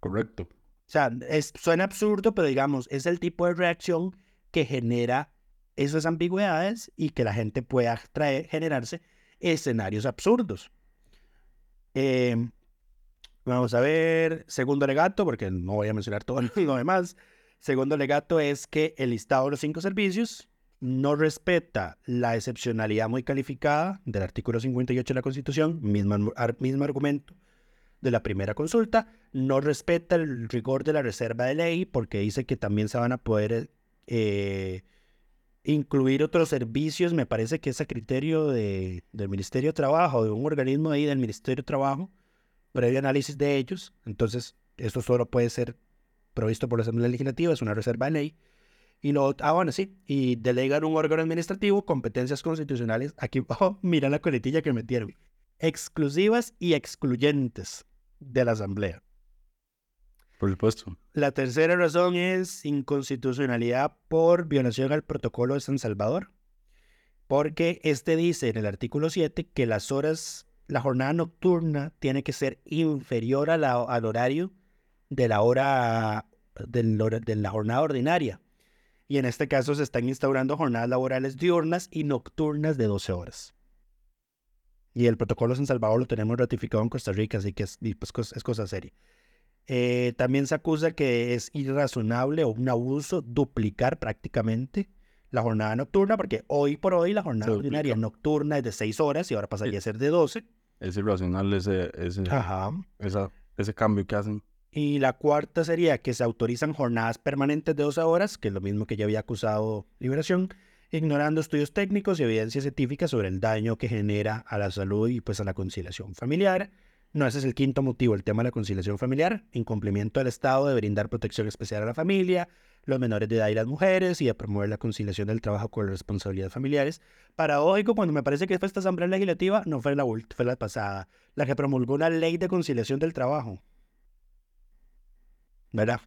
Correcto. O sea, es, suena absurdo, pero digamos, es el tipo de reacción que genera esas ambigüedades y que la gente pueda traer, generarse escenarios absurdos. Em, vamos a ver, segundo legato, porque no voy a mencionar todo lo demás. Segundo legato es que el listado de los cinco servicios no respeta la excepcionalidad muy calificada del artículo 58 de la Constitución, mismo, argumento de la primera consulta, no respeta el rigor de la reserva de ley porque dice que también se van a poder eh, incluir otros servicios, me parece que es a criterio de, del Ministerio de Trabajo, de un organismo ahí del Ministerio de Trabajo, previo análisis de ellos. Entonces, esto solo puede ser provisto por la Asamblea Legislativa, es una reserva de ley. Y lo, ah, bueno, sí, y delegan un órgano administrativo competencias constitucionales. Aquí, oh, mira la coletilla que metieron. Exclusivas y excluyentes de la Asamblea. Por supuesto. La tercera razón es inconstitucionalidad por violación al protocolo de San Salvador. Porque este dice en el artículo 7 que las horas, la jornada nocturna tiene que ser inferior al horario de la hora- de la jornada ordinaria. Y en este caso se están instaurando jornadas laborales diurnas y nocturnas de 12 horas. Y el protocolo San Salvador lo tenemos ratificado en Costa Rica, así que es, pues, es cosa seria. Eh, también se acusa que es irrazonable o un abuso duplicar prácticamente la jornada nocturna, porque hoy por hoy la jornada ordinaria nocturna es de 6 horas y ahora pasaría a ser de 12. Es irracional ese, ese, Ajá. esa- ese cambio que hacen. Y la cuarta sería que se autorizan jornadas permanentes de 12 horas, que es lo mismo que ya había acusado Liberación, ignorando estudios técnicos y evidencia científica sobre el daño que genera a la salud y pues a la conciliación familiar. No, ese es el quinto motivo, el tema de la conciliación familiar, incumplimiento del Estado de brindar protección especial a la familia, los menores de edad y las mujeres, y de promover la conciliación del trabajo con las responsabilidades familiares. Paradójico, cuando me parece que fue esta Asamblea Legislativa, no fue la última, fue la pasada, la que promulgó una ley de conciliación del trabajo. ¿Verdad?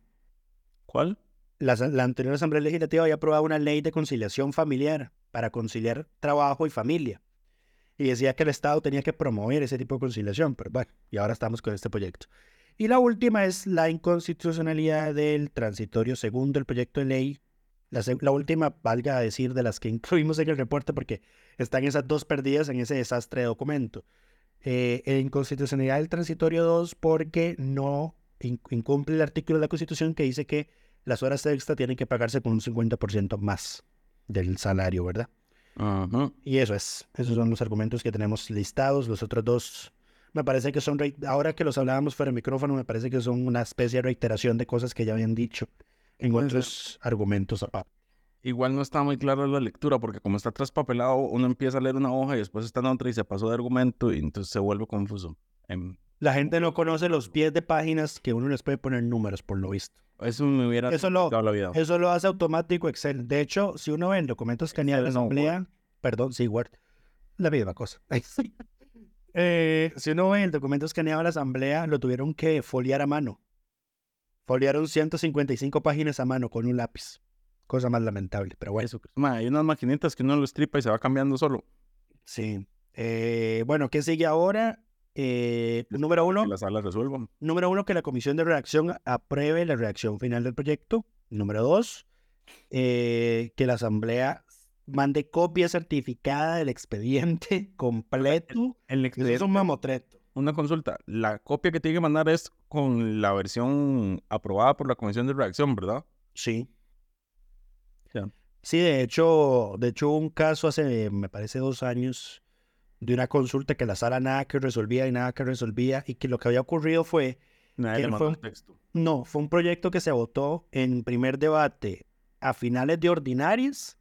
¿Cuál? La, la anterior Asamblea Legislativa había aprobado una ley de conciliación familiar para conciliar trabajo y familia. Y decía que el Estado tenía que promover ese tipo de conciliación, pero bueno, y ahora estamos con este proyecto. Y la última es la inconstitucionalidad del transitorio segundo del proyecto de ley. La, última, valga decir, de las que incluimos en el reporte, porque están esas dos perdidas en ese desastre de documento. Eh, la inconstitucionalidad del transitorio 2 porque no incumple el artículo de la Constitución que dice que las horas extra tienen que pagarse con un 50% más del salario, ¿verdad? Y eso es, esos son los argumentos que tenemos listados. Los otros dos, me parece que son, ahora que los hablábamos fuera de micrófono, me parece que son una especie de reiteración de cosas que ya habían dicho en otros argumentos aparte. Igual no está muy clara la lectura porque como está traspapelado, uno empieza a leer una hoja y después está en otra y se pasó de argumento y entonces se vuelve confuso. La gente no conoce los pies de páginas que uno les puede poner números, por lo visto. eso me hubiera Eso lo, la vida. eso lo hace automático Excel. De hecho, si uno ve el documento escaneado de la no, asamblea, perdón, sí, Word, la misma cosa. Eh, si uno ve el documento escaneado de la asamblea, lo tuvieron que foliar a mano. Foliaron 155 páginas a mano con un lápiz. Cosa más lamentable, pero bueno. Eso, ma, hay unas maquinitas que uno lo estripa y se va cambiando solo. Sí. Eh, bueno, ¿qué sigue ahora? Eh, número uno, Que la sala resuelva. Número uno, que la comisión de redacción apruebe la redacción final del proyecto. Número dos, eh, que la asamblea mande copia certificada del expediente completo. El es un mamotreto. Una consulta. La copia que tiene que mandar es con la versión aprobada por la comisión de redacción, ¿verdad? Sí. Sí, de hecho, de hecho un caso hace, me parece, dos años de una consulta que la sala nada que resolvía y nada que resolvía y que lo que había ocurrido fue Nadie ¿Quién le fue un-. No, fue un proyecto que se votó en primer debate a finales de ordinarias,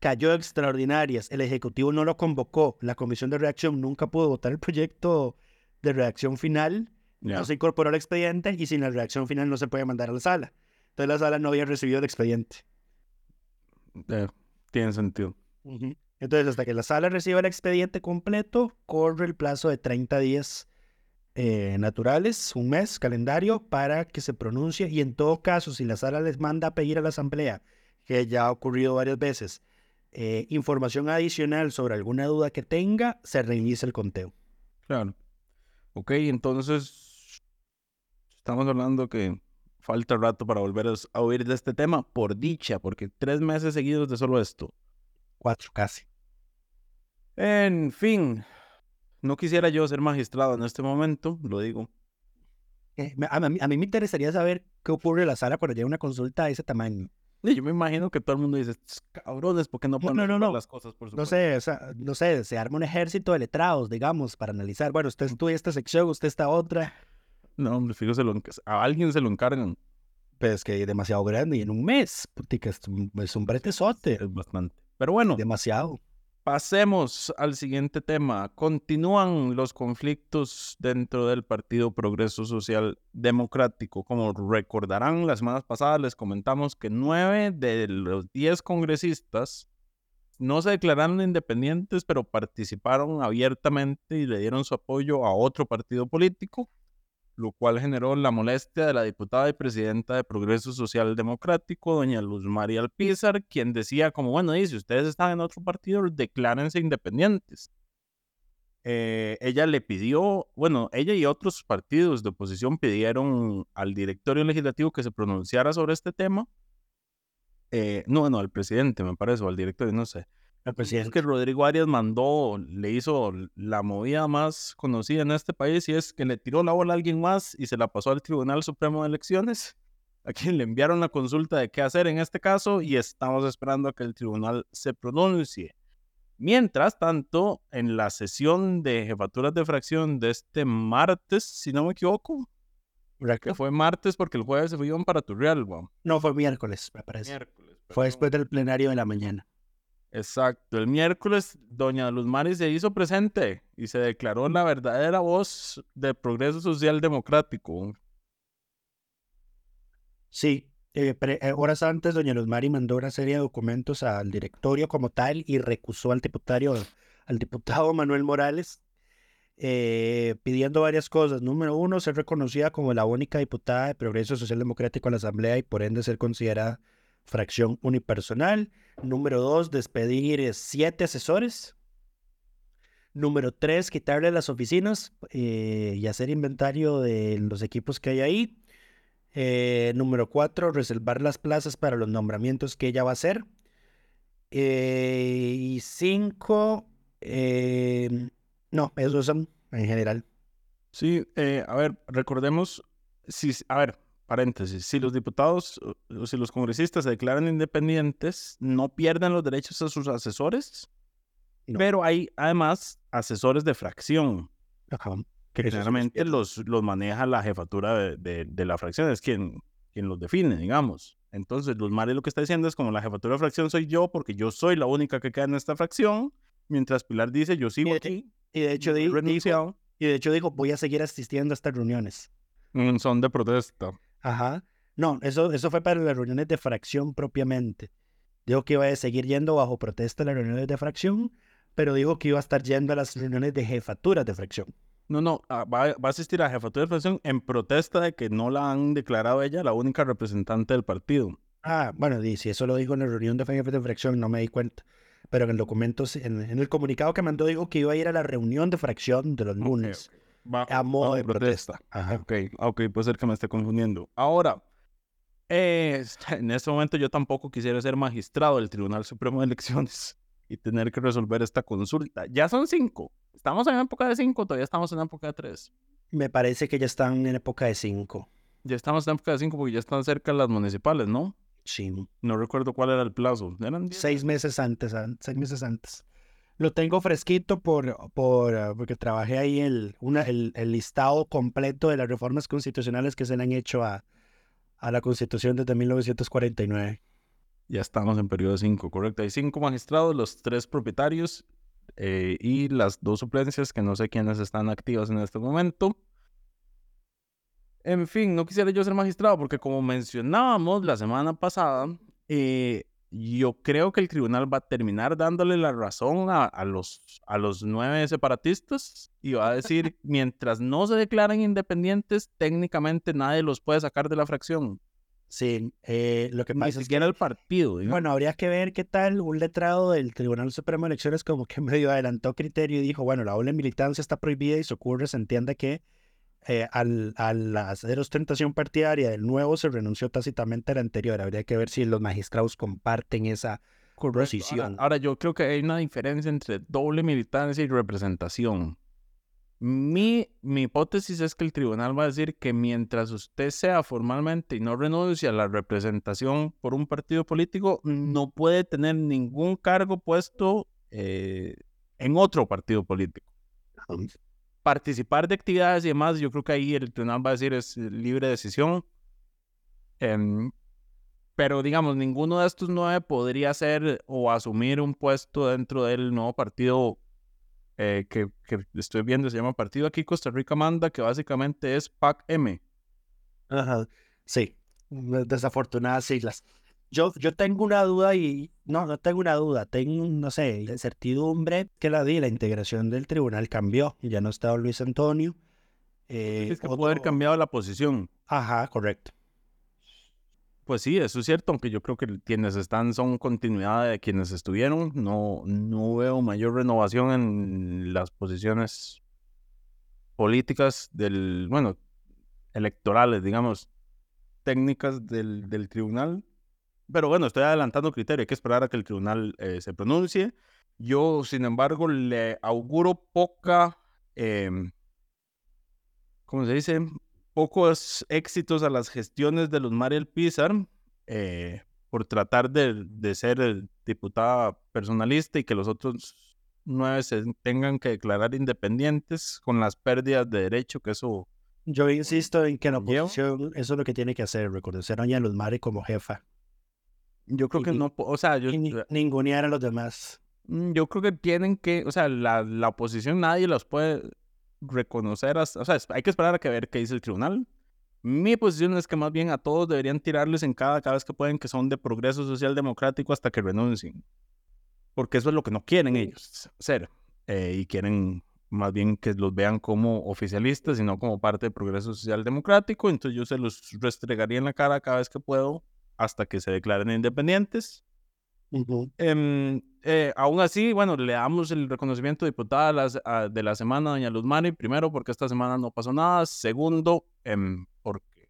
cayó de extraordinarias, el Ejecutivo no lo convocó, la Comisión de Reacción nunca pudo votar el proyecto de reacción final, no se incorporó al expediente y sin la reacción final no se puede mandar a la sala. Entonces la sala no había recibido el expediente. Eh, tiene sentido. Entonces hasta que la sala reciba el expediente completo, corre el plazo de 30 días eh, naturales, un mes, calendario, para que se pronuncie. Y en todo caso, si la sala les manda a pedir a la asamblea, que ya ha ocurrido varias veces, eh, información adicional sobre alguna duda que tenga, se reinicia el conteo. Claro. Ok, entonces estamos hablando que falta rato para volver a, oír de este tema, por dicha, porque tres meses seguidos de solo esto. Cuatro casi. En fin, no quisiera yo ser magistrado en este momento, lo digo. Eh, a, mí, a mí me interesaría saber qué ocurre en la sala cuando llega una consulta de ese tamaño. Y Yo me imagino que todo el mundo dice, "Estos cabrones, ¿por qué no pueden no, no, las cosas por No supuesto?" sé, o sea, no sé, se arma un ejército de letrados, digamos, para analizar. Bueno, usted estudia esta sección, usted esta otra. No, hombre, fijo, se lo a alguien se lo encargan. Pues es que es demasiado grande y en un mes, putica, es un, es un bretezote. Es bastante. Pero bueno, Demasiado. Pasemos al siguiente tema. Continúan los conflictos dentro del Partido Progreso Social Democrático. Como recordarán, las semanas pasadas les comentamos que nueve de los diez congresistas no se declararon independientes, pero participaron abiertamente y le dieron su apoyo a otro partido político, lo cual generó la molestia de la diputada y presidenta de Progreso Social Democrático, doña Luz María Alpizar, quien decía como, bueno, dice, ustedes están en otro partido, declárense independientes. eh, ella le pidió, bueno, ella y otros partidos de oposición pidieron al directorio legislativo que se pronunciara sobre este tema. Eh, no, no, al presidente, me parece, o al directorio, no sé. El presidente. Es que Rodrigo Arias mandó, le hizo la movida más conocida en este país y es que le tiró la bola a alguien más y se la pasó al Tribunal Supremo de Elecciones, a quien le enviaron la consulta de qué hacer en este caso y estamos esperando a que el tribunal se pronuncie. Mientras tanto, en la sesión de jefaturas de fracción de este martes, si no me equivoco, que fue martes porque el jueves se fueron para Turrial, weón. No, fue miércoles, me parece. Miércoles. Fue después del plenario de la mañana. Exacto. El miércoles, doña Luz Mari se hizo presente y se declaró la verdadera voz del progreso social democrático. Sí, eh, eh, horas antes, doña Luz Mari mandó una serie de documentos al directorio como tal y recusó al diputado, al diputado Manuel Morales, eh, pidiendo varias cosas. Número uno, ser reconocida como la única diputada de Progreso Social Democrático en la Asamblea y por ende ser considerada fracción unipersonal. Número dos, despedir eh, siete asesores. Número tres, quitarle las oficinas eh, y hacer inventario de los equipos que hay ahí. Eh, número cuatro, reservar las plazas para los nombramientos que ella va a hacer. Y cinco, no, esos son en general. Sí, a ver, recordemos, a ver, paréntesis, si los diputados o si los congresistas se declaran independientes, no pierden los derechos a sus asesores, No. pero hay además asesores de fracción, Ajá, que los generalmente pierden. los, los maneja la jefatura de, de- de la fracción, es quien, quien los define, digamos. Entonces, Luz Mari lo que está diciendo es como la jefatura de fracción soy yo, porque yo soy la única que queda en esta fracción, mientras Pilar dice, yo sigo de- aquí, Y de hecho, dijo, y de hecho dijo, voy a seguir asistiendo a estas reuniones. en son de protesta. Ajá. No, eso, eso fue para las reuniones de fracción propiamente. Dijo que iba a seguir yendo bajo protesta a las reuniones de fracción, pero dijo que iba a estar yendo a las reuniones de jefaturas de fracción. No, no, ah, va, va a asistir a jefatura de fracción en protesta de que no la han declarado ella la única representante del partido. Ah, bueno, si eso lo dijo en la reunión de jefes de fracción, no me di cuenta. Pero en el documento, en, en el comunicado que mandó, dijo que iba a ir a la reunión de fracción de los lunes. Modo bajo de protesta. Ajá. Ok, ok, puede ser que me esté confundiendo. Ahora, eh, en este momento yo tampoco quisiera ser magistrado del Tribunal Supremo de Elecciones y tener que resolver esta consulta. Ya son cinco. Estamos en época de cinco, todavía estamos en época de tres. Me parece que ya están en época de cinco. Ya estamos en época de cinco porque ya están cerca las municipales, ¿no? Sí. No recuerdo cuál era el plazo. ¿Eran diez? Seis meses antes, an- seis meses antes. Lo tengo fresquito por, por, ah, porque trabajé ahí el, una, el, listado completo de las reformas constitucionales que se le han hecho a, a la Constitución desde 1949. Ya estamos en periodo 5, correcto. Hay cinco magistrados, los tres propietarios eh, y las dos suplencias que no sé quiénes están activas en este momento. En fin, no quisiera yo ser magistrado porque como mencionábamos la semana pasada, eh, yo creo que el tribunal va a terminar dándole la razón a, a los, a los nueve separatistas y va a decir, mientras no se declaren independientes, técnicamente nadie los puede sacar de la fracción. Sí, eh, lo que Ni pasa es que, siquiera el partido. bueno, habría que ver qué tal un letrado del Tribunal Supremo de Elecciones como que medio adelantó criterio y dijo, bueno, la doble militancia está prohibida y se ocurre, se entiende que eh, al, al hacer ostentación partidaria del nuevo se renunció tácitamente al anterior. Habría que ver si los magistrados comparten esa posición. Ahora, ahora, yo creo que hay una diferencia entre doble militancia y representación. Mi, mi hipótesis es que el tribunal va a decir que mientras usted sea formalmente y no renuncie a la representación por un partido político, no puede tener ningún cargo puesto eh, en otro partido político. Participar de actividades y demás, yo creo que ahí el tribunal va a decir es libre decisión. Em, pero digamos, ninguno de estos nueve podría ser o asumir un puesto dentro del nuevo partido eh, que, que estoy viendo, se llama Partido Aquí Costa Rica Manda, que básicamente es PAC-M. Ajá, sí, desafortunadas siglas. Yo, yo tengo una duda y no, no tengo una duda, tengo, no sé, incertidumbre que la di, la integración del tribunal cambió, ya no está Luis Antonio. eh, Es que puede haber otro- cambiado la posición. Ajá, correcto. Pues sí, eso es cierto, aunque yo creo que quienes están son continuidad de quienes estuvieron. No, no veo mayor renovación en las posiciones políticas del, bueno, electorales, digamos, técnicas del, del tribunal. Pero bueno, estoy adelantando criterio, hay que esperar a que el tribunal eh, se pronuncie. Yo, sin embargo, le auguro poca, em, ¿cómo se dice? pocos éxitos a las gestiones de los Mariel Pizar eh, por tratar de, de, ser diputada personalista y que los otros nueve se tengan que declarar independientes con las pérdidas de derecho que eso... Yo insisto en que la oposición eso es lo que tiene que hacer, reconocer a Doña Luz Mari como jefa. Yo creo que no, o sea, yo... ningunear a los demás. Mm, yo creo que tienen que, o sea, la, la oposición nadie los puede reconocer, o sea, hay que esperar a que ver qué dice el tribunal. Mi posición es que más bien a todos deberían tirarles en cada, cada vez que pueden que son de progreso social democrático hasta que renuncien. Porque eso es lo que no quieren ellos ser. Eh, y quieren más bien que los vean como oficialistas y no como parte del progreso social democrático. Entonces yo se los restregaría en la cara cada vez que puedo hasta que se declaren independientes. Eh, aún así, bueno, le damos el reconocimiento de diputada de la semana doña Luz Mari, primero porque esta semana no pasó nada, segundo em, porque,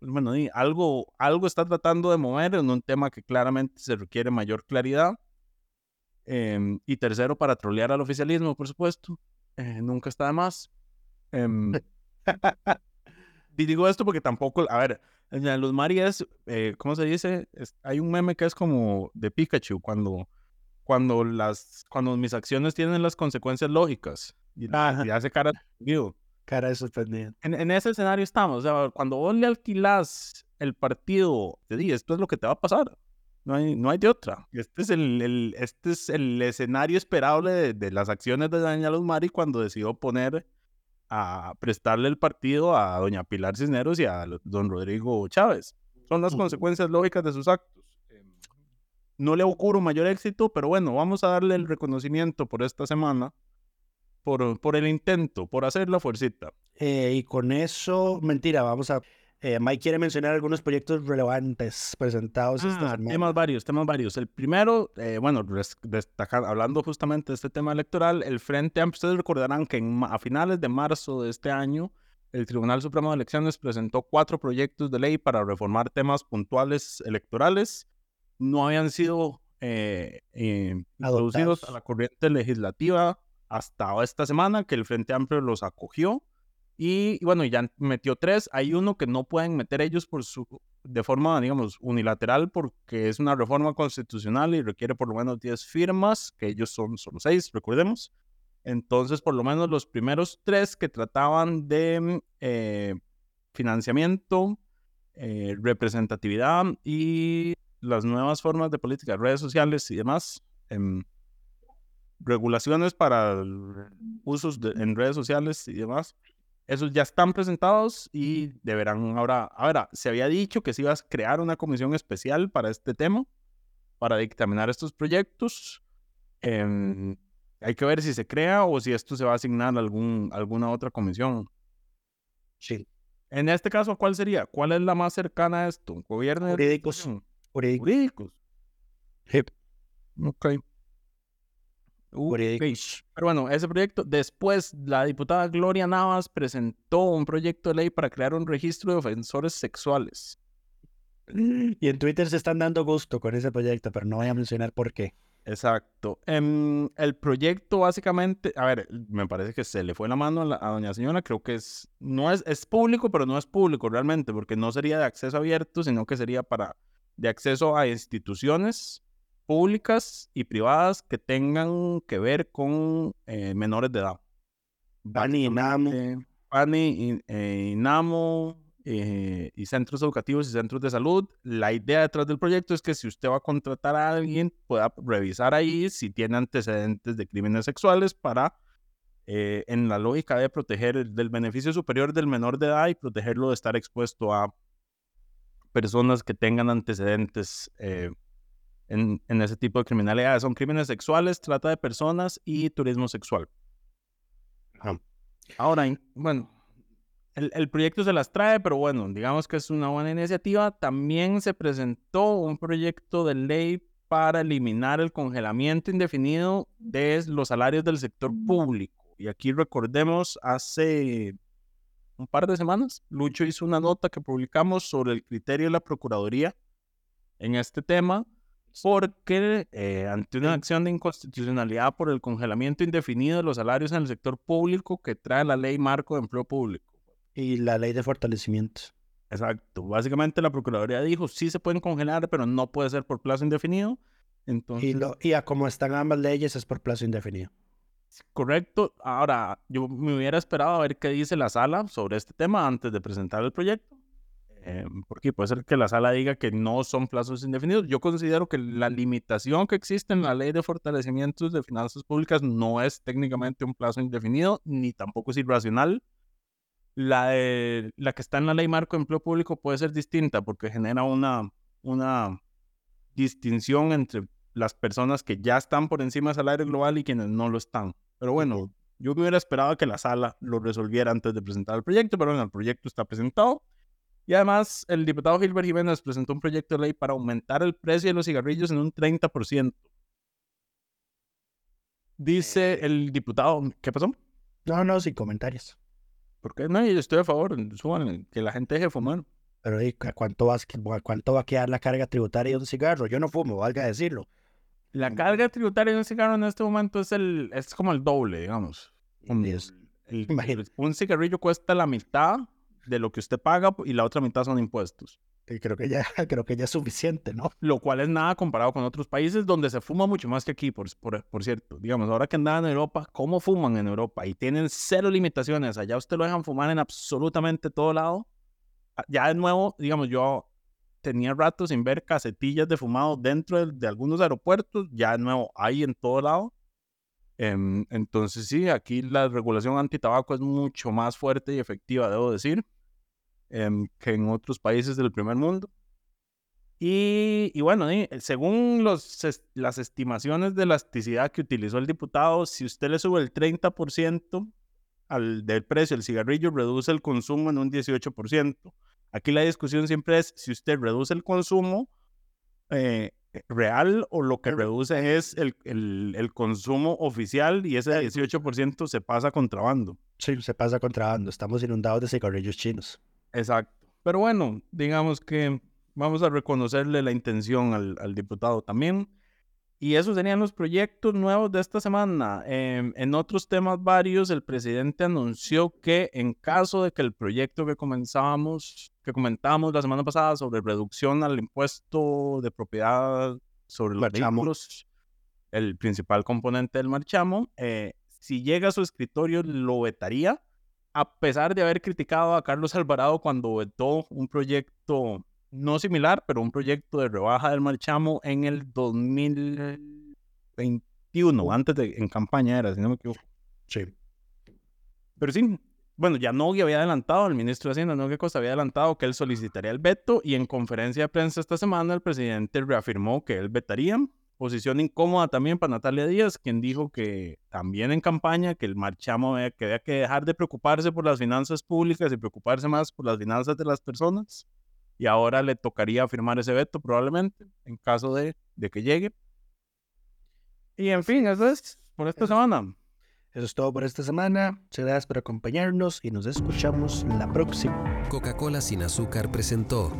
bueno, algo, algo está tratando de mover en un tema que claramente se requiere mayor claridad, em, y tercero para trolear al oficialismo, por supuesto, eh, nunca está de más. y digo esto porque tampoco, a ver, los Marías, eh, ¿cómo se dice? hay un meme que es como de Pikachu, cuando, cuando, las, cuando mis acciones tienen las consecuencias lógicas. Y, hace cara de Cara de sorprendido. En, en, ese escenario estamos. O sea, cuando vos le alquilás el partido, te di, esto es lo que te va a pasar. No hay, no hay de otra. Este es el, el este es el escenario esperable de, de las acciones de Daniel Mari cuando decidió poner a prestarle el partido a doña Pilar Cisneros y a don Rodrigo Chávez. Son las consecuencias lógicas de sus actos. Em, no le ocurre mayor éxito, pero bueno, vamos a darle el reconocimiento por esta semana, por, por el intento, por hacer la fuercita. Eh, y con eso, mentira, vamos a eh, Mike quiere mencionar algunos proyectos relevantes presentados esta ah, Temas varios, temas varios. El primero, eh, bueno, destacar, hablando justamente de este tema electoral, el Frente Amplio, ustedes recordarán que a finales de marzo de este año, el Tribunal Supremo de Elecciones presentó cuatro proyectos de ley para reformar temas puntuales electorales. No habían sido eh, introducidos a la corriente legislativa hasta esta semana, que el Frente Amplio los acogió y, bueno, ya metió tres. Hay uno que no pueden meter ellos por su, de forma, digamos, unilateral porque es una reforma constitucional y requiere por lo menos 10 firmas, que ellos son solo seis, recordemos. Entonces, por lo menos los primeros tres que trataban de eh, financiamiento, eh, representatividad y las nuevas formas de política, redes sociales y demás, em, regulaciones para usos en redes sociales y demás, esos ya están presentados y deberán ahora, ahora, se había dicho que se iba a crear una comisión especial para este tema, para dictaminar estos proyectos. Em, hay que ver si se crea o si esto se va a asignar a algún, alguna otra comisión. Sí. En este caso, ¿cuál sería? ¿Cuál es la más cercana a esto? ¿Gobierno? Jurídicos. Jurídicos. Jurídicos. Ok. Pero bueno, ese proyecto, después la diputada Gloria Navas presentó un proyecto de ley para crear un registro de ofensores sexuales. Y en Twitter se están dando gusto con ese proyecto, pero no voy a mencionar por qué. Exacto. Em, el proyecto básicamente, a ver, me parece que se le fue la mano a, doña señora, creo que es, no es, es público, pero no es público realmente, porque no sería de acceso abierto, sino que sería para, de acceso a instituciones públicas y privadas que tengan que ver con eh, menores de edad. Bani, Inamo. Bani, eh, Inamo eh, y centros educativos y centros de salud. La idea detrás del proyecto es que si usted va a contratar a alguien, pueda revisar ahí si tiene antecedentes de crímenes sexuales para, en la lógica de proteger del beneficio superior del menor de edad y protegerlo de estar expuesto a personas que tengan antecedentes en, ese tipo de criminalidad. Son crímenes sexuales, trata de personas y turismo sexual. Ahora, bueno, el, proyecto se las trae, pero bueno, digamos que es una buena iniciativa. También se presentó un proyecto de ley para eliminar el congelamiento indefinido de los salarios del sector público. Y aquí recordemos, hace un par de semanas, Lucho hizo una nota que publicamos sobre el criterio de la Procuraduría en este tema, porque eh, ante una acción de inconstitucionalidad por el congelamiento indefinido de los salarios en el sector público que trae la ley marco de empleo público. Y la ley de fortalecimiento. Exacto. Básicamente la Procuraduría dijo, sí se pueden congelar, pero no puede ser por plazo indefinido. Entonces... Y, lo, y a como están ambas leyes es por plazo indefinido. Correcto. Ahora, yo me hubiera esperado a ver qué dice la sala sobre este tema antes de presentar el proyecto. Eh, porque puede ser que la sala diga que no son plazos indefinidos. Yo considero que la limitación que existe en la ley de fortalecimientos de finanzas públicas no es técnicamente un plazo indefinido, ni tampoco es irracional la, la que está en la ley marco de empleo público puede ser distinta porque genera una, una distinción entre las personas que ya están por encima del salario global y quienes no lo están. Pero bueno, yo hubiera esperado que la sala lo resolviera antes de presentar el proyecto, pero bueno, el proyecto está presentado. Y además, el diputado Gilbert Jiménez presentó un proyecto de ley para aumentar el precio de los cigarrillos en un 30%. Dice eh. el diputado, ¿qué pasó? No, no, sin comentarios. Porque no, yo estoy a favor, suban, que la gente deje de fumar. Pero ¿cuánto, va, ¿cuánto va a quedar la carga tributaria de un cigarro? Yo no fumo, valga decirlo. La carga tributaria de un cigarro en este momento es el es como el doble, digamos. Un, un cigarrillo cuesta la mitad de lo que usted paga y la otra mitad son impuestos. Y creo que ya, creo que ya es suficiente, ¿no? Lo cual es nada comparado con otros países donde se fuma mucho más que aquí, por, por, cierto. Digamos, ahora que andan en Europa, ¿cómo fuman en Europa? Y tienen cero limitaciones. Allá usted lo dejan fumar en absolutamente todo lado. Ah, ya de nuevo, digamos, yo tenía rato sin ver casetillas de fumado dentro de, algunos aeropuertos. Ya de nuevo, hay en todo lado. Em, entonces sí, aquí la regulación antitabaco es mucho más fuerte y efectiva, debo decir. Em, que en otros países del primer mundo. Y, bueno, según los, las estimaciones de elasticidad que utilizó el diputado, si usted le sube el 30% al, del precio del cigarrillo, reduce el consumo en un 18%. Aquí la discusión siempre es si usted reduce el consumo eh, real o lo que reduce es el, el, el consumo oficial y ese 18% se pasa contrabando. Sí, se pasa contrabando. Estamos inundados de cigarrillos chinos. Exacto. Pero bueno, digamos que vamos a reconocerle la intención al, diputado también. Y esos serían los proyectos nuevos de esta semana. Em, en otros temas varios, el presidente anunció que en caso de que el proyecto que comenzábamos, que comentábamos la semana pasada sobre reducción al impuesto de propiedad sobre los vehículos, el principal componente del marchamo, eh, si llega a su escritorio lo vetaría a pesar de haber criticado a Carlos Alvarado cuando vetó un proyecto no similar, pero un proyecto de rebaja del marchamo en el 2021, antes de, en campaña era, si no me equivoco. Sí. Pero sí, bueno, ya Nogui había adelantado, el ministro de Hacienda, Nogui Costa, había adelantado que él solicitaría el veto y en conferencia de prensa esta semana el presidente reafirmó que él vetaría Posición incómoda también para Natalia Díaz, quien dijo que también en campaña que el marchamo había que, que dejar de preocuparse por las finanzas públicas y preocuparse más por las finanzas de las personas. Y ahora le tocaría firmar ese veto probablemente, en caso de, de que llegue. Y en fin, eso es por esta semana. Eso es todo por esta semana. Muchas gracias por acompañarnos y nos escuchamos la próxima. Coca-Cola sin azúcar presentó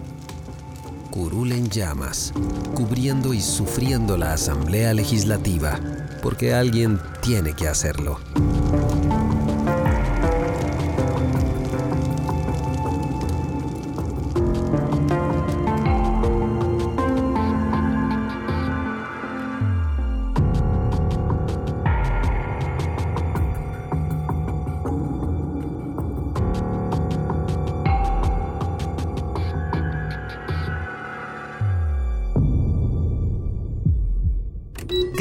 curul en llamas, cubriendo y sufriendo la Asamblea Legislativa, porque alguien tiene que hacerlo.